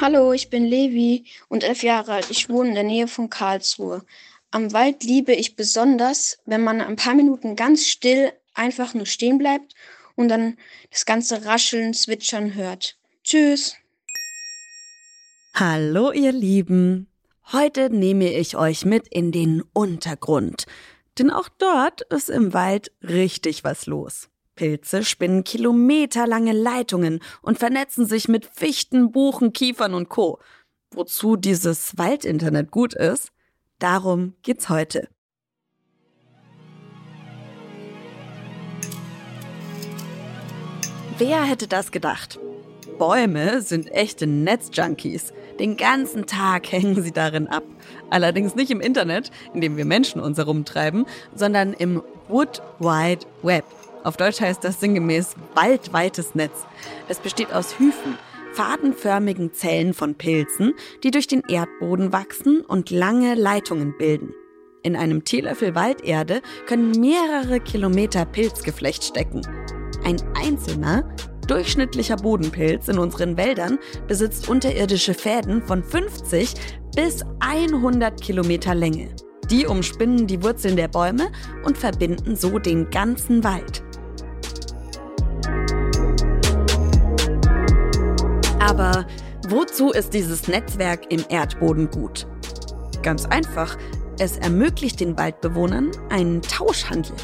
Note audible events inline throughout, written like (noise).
Hallo, ich bin Levi und elf Jahre alt. Ich wohne in der Nähe von Karlsruhe. Am Wald liebe ich besonders, wenn man ein paar Minuten ganz still einfach nur stehen bleibt und dann das ganze Rascheln, Zwitschern hört. Tschüss. Hallo ihr Lieben. Heute nehme ich euch mit in den Untergrund. Denn auch dort ist im Wald richtig was los. Pilze spinnen kilometerlange Leitungen und vernetzen sich mit Fichten, Buchen, Kiefern und Co. Wozu dieses Waldinternet gut ist, darum geht's heute. Wer hätte das gedacht? Bäume sind echte Netzjunkies. Den ganzen Tag (laughs) hängen sie darin ab. Allerdings nicht im Internet, in dem wir Menschen uns herumtreiben, sondern im Wood Wide Web. Auf Deutsch heißt das sinngemäß waldweites Netz. Es besteht aus Hyphen, fadenförmigen Zellen von Pilzen, die durch den Erdboden wachsen und lange Leitungen bilden. In einem Teelöffel Walderde können mehrere Kilometer Pilzgeflecht stecken. Ein einzelner, durchschnittlicher Bodenpilz in unseren Wäldern besitzt unterirdische Fäden von 50 bis 100 Kilometer Länge. Die umspinnen die Wurzeln der Bäume und verbinden so den ganzen Wald. Aber wozu ist dieses Netzwerk im Erdboden gut? Ganz einfach, es ermöglicht den Waldbewohnern einen Tauschhandel.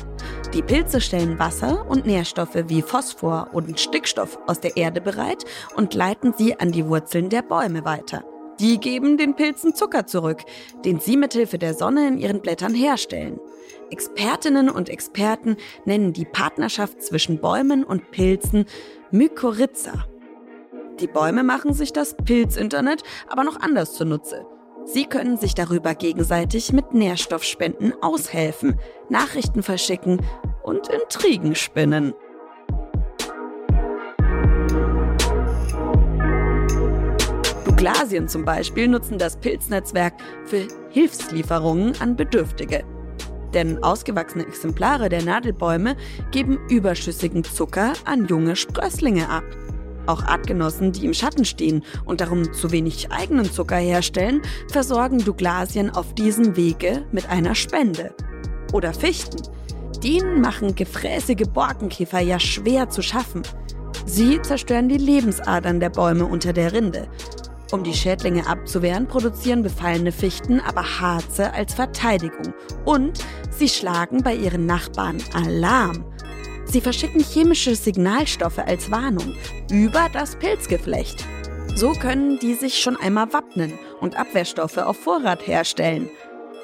Die Pilze stellen Wasser und Nährstoffe wie Phosphor und Stickstoff aus der Erde bereit und leiten sie an die Wurzeln der Bäume weiter. Die geben den Pilzen Zucker zurück, den sie mithilfe der Sonne in ihren Blättern herstellen. Expertinnen und Experten nennen die Partnerschaft zwischen Bäumen und Pilzen Mykorrhiza. Die Bäume machen sich das Pilzinternet aber noch anders zunutze. Sie können sich darüber gegenseitig mit Nährstoffspenden aushelfen, Nachrichten verschicken und Intrigen spinnen. Douglasien zum Beispiel nutzen das Pilznetzwerk für Hilfslieferungen an Bedürftige. Denn ausgewachsene Exemplare der Nadelbäume geben überschüssigen Zucker an junge Sprösslinge ab. Auch Artgenossen, die im Schatten stehen und darum zu wenig eigenen Zucker herstellen, versorgen Douglasien auf diesem Wege mit einer Spende. Oder Fichten. Denen machen gefräßige Borkenkäfer ja schwer zu schaffen. Sie zerstören die Lebensadern der Bäume unter der Rinde. Um die Schädlinge abzuwehren, produzieren befallene Fichten aber Harze als Verteidigung. Und sie schlagen bei ihren Nachbarn Alarm. Sie verschicken chemische Signalstoffe als Warnung über das Pilzgeflecht. So können die sich schon einmal wappnen und Abwehrstoffe auf Vorrat herstellen.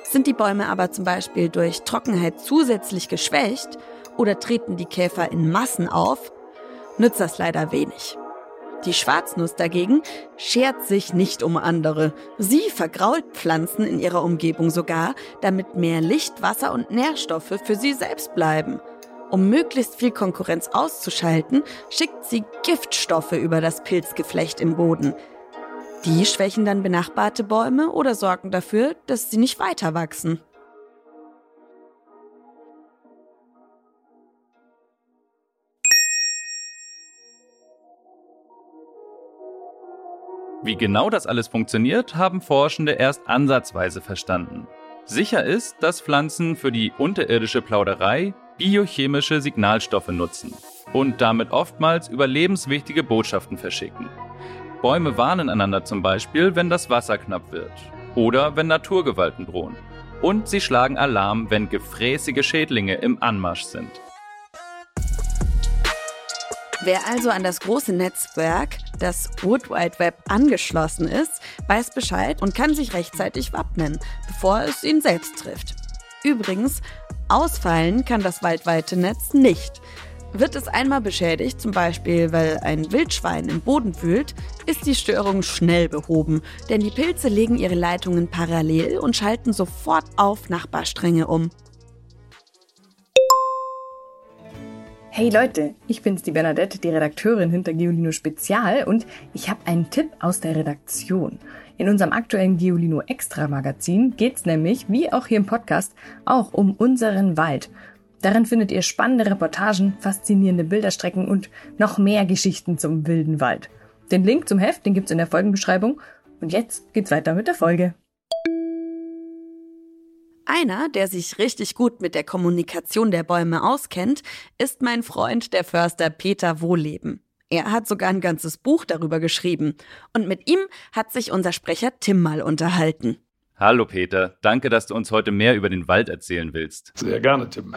Sind die Bäume aber zum Beispiel durch Trockenheit zusätzlich geschwächt oder treten die Käfer in Massen auf, nützt das leider wenig. Die Schwarznuss dagegen schert sich nicht um andere. Sie vergrault Pflanzen in ihrer Umgebung sogar, damit mehr Licht, Wasser und Nährstoffe für sie selbst bleiben. Um möglichst viel Konkurrenz auszuschalten, schickt sie Giftstoffe über das Pilzgeflecht im Boden. Die schwächen dann benachbarte Bäume oder sorgen dafür, dass sie nicht weiter wachsen. Wie genau das alles funktioniert, haben Forschende erst ansatzweise verstanden. Sicher ist, dass Pflanzen für die unterirdische Plauderei biochemische Signalstoffe nutzen und damit oftmals überlebenswichtige Botschaften verschicken. Bäume warnen einander zum Beispiel, wenn das Wasser knapp wird oder wenn Naturgewalten drohen. Und sie schlagen Alarm, wenn gefräßige Schädlinge im Anmarsch sind. Wer also an das große Netzwerk, das Wood Wide Web, angeschlossen ist, weiß Bescheid und kann sich rechtzeitig wappnen, bevor es ihn selbst trifft. Übrigens, ausfallen kann das waldweite Netz nicht. Wird es einmal beschädigt, zum Beispiel weil ein Wildschwein im Boden wühlt, ist die Störung schnell behoben, denn die Pilze legen ihre Leitungen parallel und schalten sofort auf Nachbarstränge um. Hey Leute, ich bin's, die Bernadette, die Redakteurin hinter Geolino Spezial und ich habe einen Tipp aus der Redaktion. In unserem aktuellen Geolino Extra Magazin geht's nämlich, wie auch hier im Podcast, auch um unseren Wald. Darin findet ihr spannende Reportagen, faszinierende Bilderstrecken und noch mehr Geschichten zum wilden Wald. Den Link zum Heft, den gibt's in der Folgenbeschreibung. Und jetzt geht's weiter mit der Folge. Einer, der sich richtig gut mit der Kommunikation der Bäume auskennt, ist mein Freund, der Förster Peter Wohleben. Er hat sogar ein ganzes Buch darüber geschrieben. Und mit ihm hat sich unser Sprecher Tim mal unterhalten. Hallo Peter, danke, dass du uns heute mehr über den Wald erzählen willst. Sehr gerne, Tim.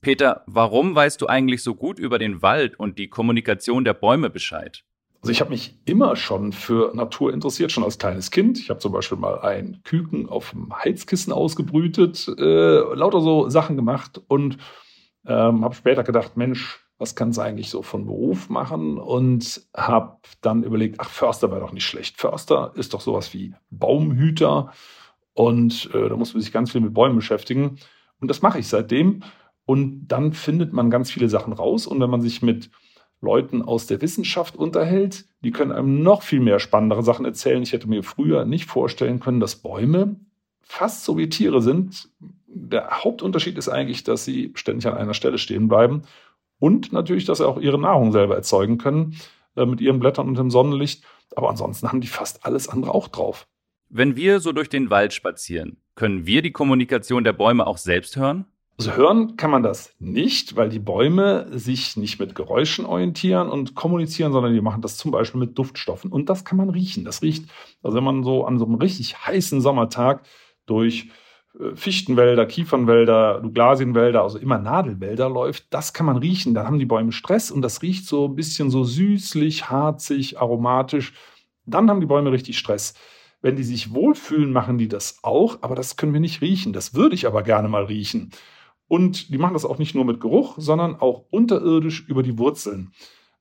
Peter, warum weißt du eigentlich so gut über den Wald und die Kommunikation der Bäume Bescheid? Also ich habe mich immer schon für Natur interessiert, schon als kleines Kind. Ich habe zum Beispiel mal ein Küken auf dem Heizkissen ausgebrütet, äh, lauter so Sachen gemacht und ähm, habe später gedacht, Mensch, was kann es eigentlich so von Beruf machen? Und habe dann überlegt, ach, Förster wäre doch nicht schlecht. Förster ist doch sowas wie Baumhüter und äh, da muss man sich ganz viel mit Bäumen beschäftigen. Und das mache ich seitdem. Und dann findet man ganz viele Sachen raus. Und wenn man sich mit Leuten aus der Wissenschaft unterhält. Die können einem noch viel mehr spannendere Sachen erzählen. Ich hätte mir früher nicht vorstellen können, dass Bäume fast so wie Tiere sind. Der Hauptunterschied ist eigentlich, dass sie ständig an einer Stelle stehen bleiben und natürlich, dass sie auch ihre Nahrung selber erzeugen können äh, mit ihren Blättern und dem Sonnenlicht. Aber ansonsten haben die fast alles andere auch drauf. Wenn wir so durch den Wald spazieren, können wir die Kommunikation der Bäume auch selbst hören? Also hören kann man das nicht, weil die Bäume sich nicht mit Geräuschen orientieren und kommunizieren, sondern die machen das zum Beispiel mit Duftstoffen. Und das kann man riechen. Das riecht, also wenn man so an so einem richtig heißen Sommertag durch äh, Fichtenwälder, Kiefernwälder, Douglasienwälder, also immer Nadelwälder läuft, das kann man riechen. Da haben die Bäume Stress und das riecht so ein bisschen so süßlich, harzig, aromatisch. Dann haben die Bäume richtig Stress. Wenn die sich wohlfühlen, machen die das auch, aber das können wir nicht riechen. Das würde ich aber gerne mal riechen. Und die machen das auch nicht nur mit Geruch, sondern auch unterirdisch über die Wurzeln.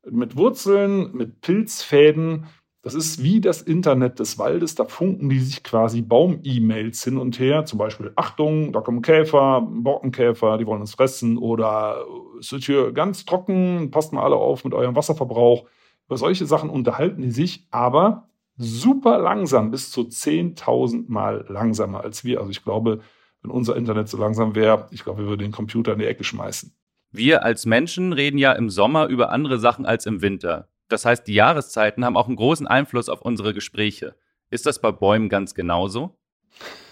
Mit Wurzeln, mit Pilzfäden. Das ist wie das Internet des Waldes. Da funken die sich quasi Baum-E-Mails hin und her. Zum Beispiel, Achtung, da kommen Käfer, Borkenkäfer, die wollen uns fressen. Oder es ist hier ganz trocken, passt mal alle auf mit eurem Wasserverbrauch. Über solche Sachen unterhalten die sich, aber super langsam, bis zu 10.000 Mal langsamer als wir. Also ich glaube, wenn unser Internet so langsam wäre, ich glaube, wir würden den Computer in die Ecke schmeißen. Wir als Menschen reden ja im Sommer über andere Sachen als im Winter. Das heißt, die Jahreszeiten haben auch einen großen Einfluss auf unsere Gespräche. Ist das bei Bäumen ganz genauso? (laughs)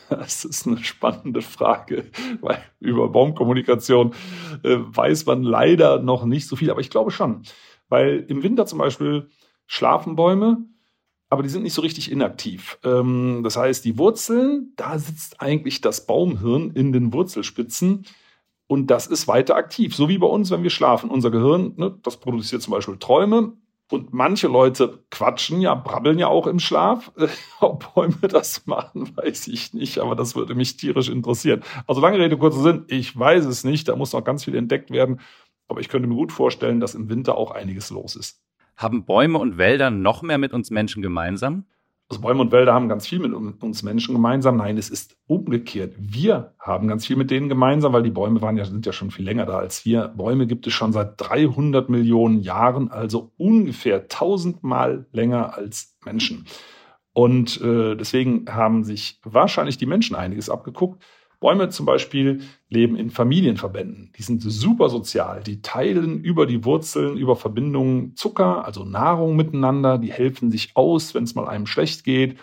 Das ist eine spannende Frage, weil über Baumkommunikation äh, weiß man leider noch nicht so viel, aber ich glaube schon. Weil im Winter zum Beispiel schlafen Bäume aber die sind nicht so richtig inaktiv. Ähm, das heißt, die Wurzeln, da sitzt eigentlich das Baumhirn in den Wurzelspitzen und das ist weiter aktiv. So wie bei uns, wenn wir schlafen. Unser Gehirn, ne, das produziert zum Beispiel Träume. Und manche Leute quatschen ja, brabbeln ja auch im Schlaf. (laughs) Ob Bäume das machen, weiß ich nicht, aber das würde mich tierisch interessieren. Also lange Rede, kurzer Sinn, ich weiß es nicht, da muss noch ganz viel entdeckt werden. Aber ich könnte mir gut vorstellen, dass im Winter auch einiges los ist. Haben Bäume und Wälder noch mehr mit uns Menschen gemeinsam? Also Bäume und Wälder haben ganz viel mit uns Menschen gemeinsam. Nein, es ist umgekehrt. Wir haben ganz viel mit denen gemeinsam, weil die Bäume waren ja, sind ja schon viel länger da als wir. Bäume gibt es schon seit 300 Millionen Jahren, also ungefähr tausendmal länger als Menschen. Und äh, deswegen haben sich wahrscheinlich die Menschen einiges abgeguckt. Bäume zum Beispiel leben in Familienverbänden. Die sind super sozial. Die teilen über die Wurzeln, über Verbindungen Zucker, also Nahrung miteinander. Die helfen sich aus, wenn es mal einem schlecht geht.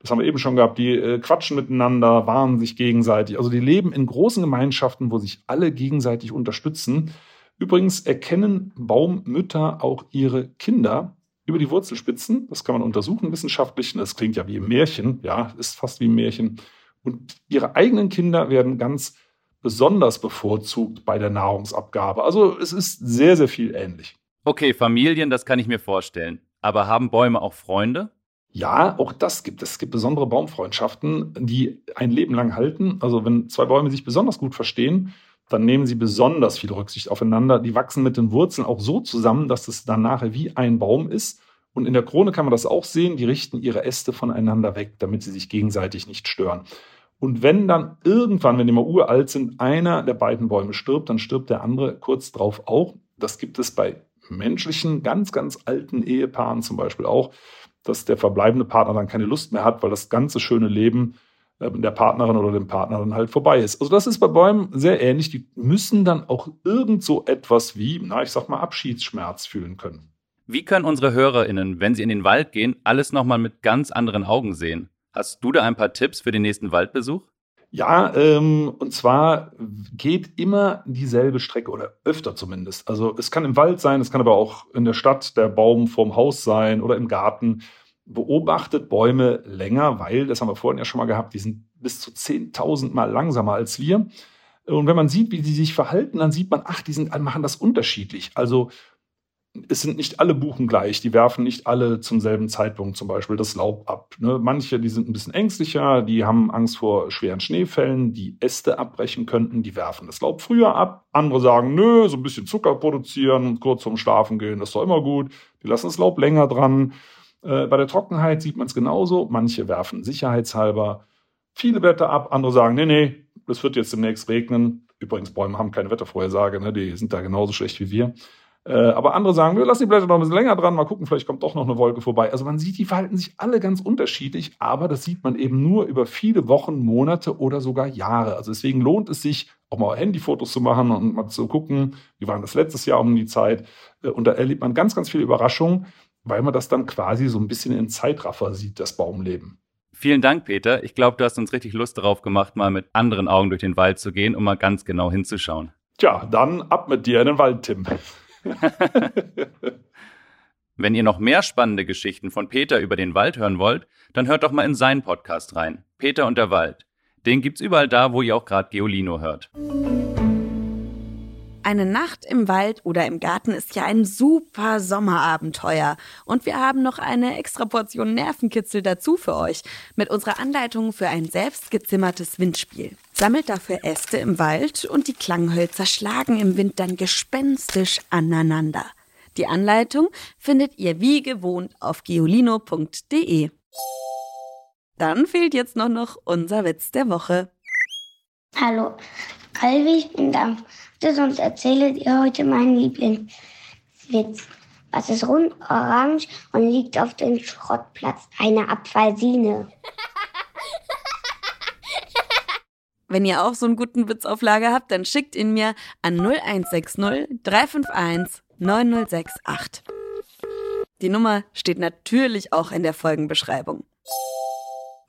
Das haben wir eben schon gehabt. Die äh, quatschen miteinander, warnen sich gegenseitig. Also die leben in großen Gemeinschaften, wo sich alle gegenseitig unterstützen. Übrigens erkennen Baummütter auch ihre Kinder über die Wurzelspitzen. Das kann man untersuchen wissenschaftlich. Das klingt ja wie ein Märchen. Ja, ist fast wie ein Märchen. Und ihre eigenen Kinder werden ganz besonders bevorzugt bei der Nahrungsabgabe. Also es ist sehr, sehr viel ähnlich. Okay, Familien, das kann ich mir vorstellen. Aber haben Bäume auch Freunde? Ja, auch das gibt es. Es gibt besondere Baumfreundschaften, die ein Leben lang halten. Also wenn zwei Bäume sich besonders gut verstehen, dann nehmen sie besonders viel Rücksicht aufeinander. Die wachsen mit den Wurzeln auch so zusammen, dass es dann nachher wie ein Baum ist. Und in der Krone kann man das auch sehen. Die richten ihre Äste voneinander weg, damit sie sich gegenseitig nicht stören. Und wenn dann irgendwann, wenn die mal uralt sind, einer der beiden Bäume stirbt, dann stirbt der andere kurz drauf auch. Das gibt es bei menschlichen, ganz, ganz alten Ehepaaren zum Beispiel auch, dass der verbleibende Partner dann keine Lust mehr hat, weil das ganze schöne Leben äh, der Partnerin oder dem Partner dann halt vorbei ist. Also das ist bei Bäumen sehr ähnlich. Die müssen dann auch irgend so etwas wie, na, ich sag mal, Abschiedsschmerz fühlen können. Wie können unsere HörerInnen, wenn sie in den Wald gehen, alles nochmal mit ganz anderen Augen sehen? Hast du da ein paar Tipps für den nächsten Waldbesuch? Ja, ähm, und zwar geht immer dieselbe Strecke oder öfter zumindest. Also es kann im Wald sein, es kann aber auch in der Stadt der Baum vorm Haus sein oder im Garten. Beobachtet Bäume länger, weil, das haben wir vorhin ja schon mal gehabt, die sind bis zu 10.000 Mal langsamer als wir. Und wenn man sieht, wie die sich verhalten, dann sieht man, ach, die sind, machen das unterschiedlich. Also es sind nicht alle Buchen gleich, die werfen nicht alle zum selben Zeitpunkt zum Beispiel das Laub ab. Ne? Manche, die sind ein bisschen ängstlicher, die haben Angst vor schweren Schneefällen, die Äste abbrechen könnten, die werfen das Laub früher ab. Andere sagen, nö, so ein bisschen Zucker produzieren und kurz vorm Schlafen gehen, das ist doch immer gut. Die lassen das Laub länger dran. Äh, bei der Trockenheit sieht man es genauso. Manche werfen sicherheitshalber viele Blätter ab, andere sagen, nee, nee, es wird jetzt demnächst regnen. Übrigens, Bäume haben keine Wettervorhersage, ne? die sind da genauso schlecht wie wir. Äh, aber andere sagen, wir lassen die Blätter noch ein bisschen länger dran, mal gucken, vielleicht kommt doch noch eine Wolke vorbei. Also man sieht, die verhalten sich alle ganz unterschiedlich, aber das sieht man eben nur über viele Wochen, Monate oder sogar Jahre. Also deswegen lohnt es sich, auch mal Handyfotos zu machen und mal zu gucken, wie war das letztes Jahr um die Zeit. Äh, und da erlebt man ganz, ganz viele Überraschungen, weil man das dann quasi so ein bisschen in Zeitraffer sieht, das Baumleben. Vielen Dank, Peter. Ich glaube, du hast uns richtig Lust darauf gemacht, mal mit anderen Augen durch den Wald zu gehen, um mal ganz genau hinzuschauen. Tja, dann ab mit dir in den Wald, Tim. (laughs) Wenn ihr noch mehr spannende Geschichten von Peter über den Wald hören wollt, dann hört doch mal in seinen Podcast rein. Peter und der Wald. Den gibt's überall da, wo ihr auch gerade Geolino hört. Eine Nacht im Wald oder im Garten ist ja ein super Sommerabenteuer. Und wir haben noch eine extra Portion Nervenkitzel dazu für euch mit unserer Anleitung für ein selbstgezimmertes Windspiel. Sammelt dafür Äste im Wald und die Klanghölzer schlagen im Wind dann gespenstisch aneinander. Die Anleitung findet ihr wie gewohnt auf geolino.de. Dann fehlt jetzt nur noch unser Witz der Woche. Hallo, Ich bin Dampf sonst erzähle dir heute meinen Lieblingswitz. Was ist rund, orange und liegt auf dem Schrottplatz? Eine Apfelsine. (laughs) Wenn ihr auch so einen guten Witz auf Lager habt, dann schickt ihn mir an 0160 351 9068. Die Nummer steht natürlich auch in der Folgenbeschreibung.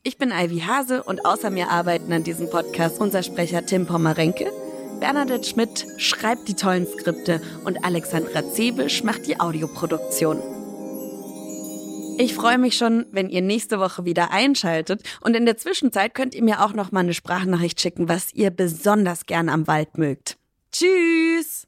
Ich bin Ivy Hase und außer mir arbeiten an diesem Podcast unser Sprecher Tim Pommerenke Bernadette Schmidt schreibt die tollen Skripte und Alexandra Zebisch macht die Audioproduktion. Ich freue mich schon, wenn ihr nächste Woche wieder einschaltet und in der Zwischenzeit könnt ihr mir auch noch mal eine Sprachnachricht schicken, was ihr besonders gern am Wald mögt. Tschüss!